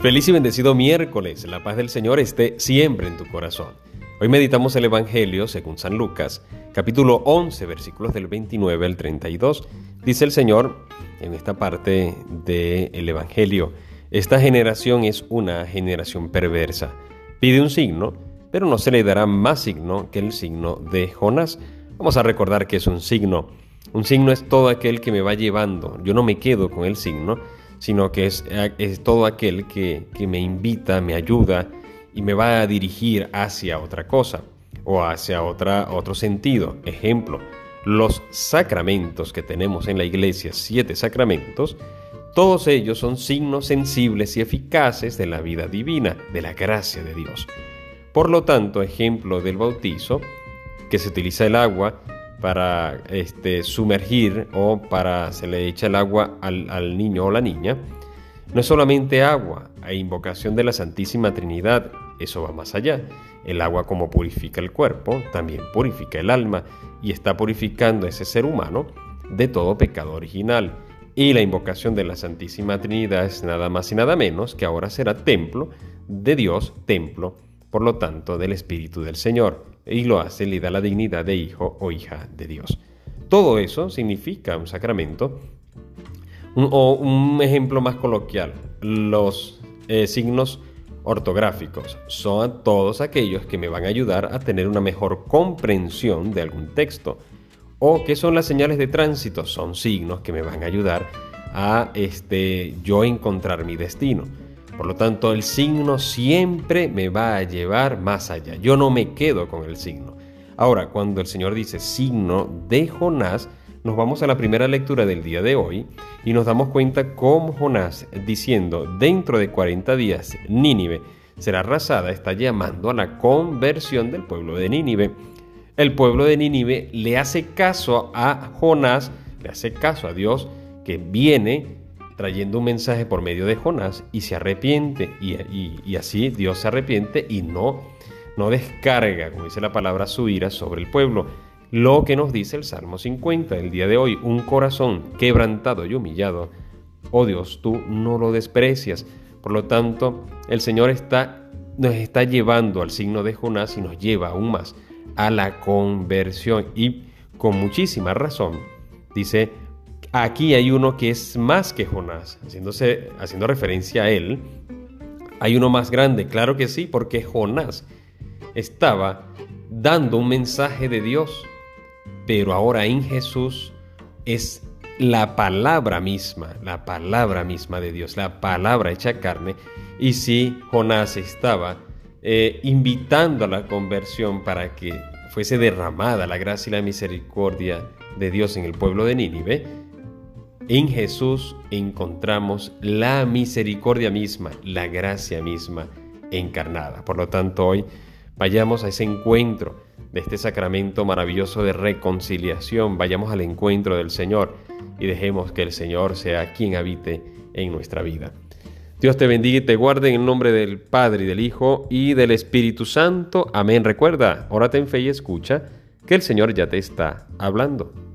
Feliz y bendecido miércoles. La paz del Señor esté siempre en tu corazón. Hoy meditamos el Evangelio según San Lucas, capítulo 11, versículos del 29 al 32. Dice el Señor en esta parte del Evangelio, esta generación es una generación perversa. Pide un signo, pero no se le dará más signo que el signo de Jonás. Vamos a recordar que es un signo. Un signo es todo aquel que me va llevando. Yo no me quedo con el signo, sino que es, todo aquel que, me invita, me ayuda y me va a dirigir hacia otra cosa o hacia otra, otro sentido. Ejemplo, los sacramentos que tenemos en la iglesia, siete sacramentos, todos ellos son signos sensibles y eficaces de la vida divina, de la gracia de Dios. Por lo tanto, ejemplo del bautizo, que se utiliza el agua para este, sumergir o para se le echa el agua al, niño o la niña, no es solamente agua, hay invocación de la Santísima Trinidad, eso va más allá. El agua como purifica el cuerpo, también purifica el alma y está purificando ese ser humano de todo pecado original. Y la invocación de la Santísima Trinidad es nada más y nada menos que ahora será templo de Dios, templo, por lo tanto, del Espíritu del Señor y lo hace, le da la dignidad de hijo o hija de Dios. Todo eso significa un sacramento. o un ejemplo más coloquial, los eh, signos ortográficos son todos aquellos que me van a ayudar a tener una mejor comprensión de algún texto. ¿O qué son las señales de tránsito? Son signos que me van a ayudar a este, yo encontrar mi destino. Por lo tanto, el signo siempre me va a llevar más allá. Yo no me quedo con el signo. Ahora, cuando el Señor dice signo de Jonás, nos vamos a la primera lectura del día de hoy y nos damos cuenta cómo Jonás, diciendo dentro de 40 días Nínive será arrasada, está llamando a la conversión del pueblo de Nínive. El pueblo de Nínive le hace caso a Jonás, le hace caso a Dios que viene trayendo un mensaje por medio de Jonás y se arrepiente y, así Dios se arrepiente y no, no descarga, como dice la palabra, su ira sobre el pueblo. Lo que nos dice el Salmo 50 el día de hoy, un corazón quebrantado y humillado, oh Dios, tú no lo desprecias. Por lo tanto, el Señor está, nos está llevando al signo de Jonás y nos lleva aún más a la conversión y con muchísima razón. Dice, Aquí hay uno que es más que Jonás, haciéndose, haciendo referencia a él. Hay uno más grande, claro que sí, porque Jonás estaba dando un mensaje de Dios, pero ahora en Jesús es la palabra misma, la palabra misma de Dios, la palabra hecha carne. Y si Jonás estaba eh, invitando a la conversión para que fuese derramada la gracia y la misericordia de Dios en el pueblo de Nínive, en Jesús encontramos la misericordia misma, la gracia misma encarnada. Por lo tanto, hoy vayamos a ese encuentro de este sacramento maravilloso de reconciliación, vayamos al encuentro del Señor y dejemos que el Señor sea quien habite en nuestra vida. Dios te bendiga y te guarde en el nombre del Padre y del Hijo y del Espíritu Santo. Amén. Recuerda, órate en fe y escucha que el Señor ya te está hablando.